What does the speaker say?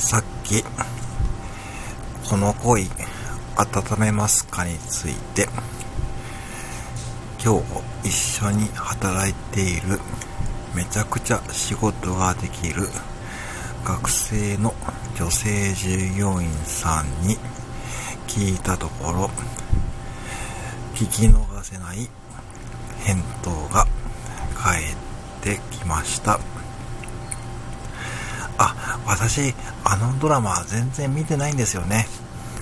さっき、この恋、温めますかについて、今日一緒に働いている、めちゃくちゃ仕事ができる学生の女性従業員さんに聞いたところ、聞き逃せない返答が返ってきました。私、あのドラマ全然見てないんですよね。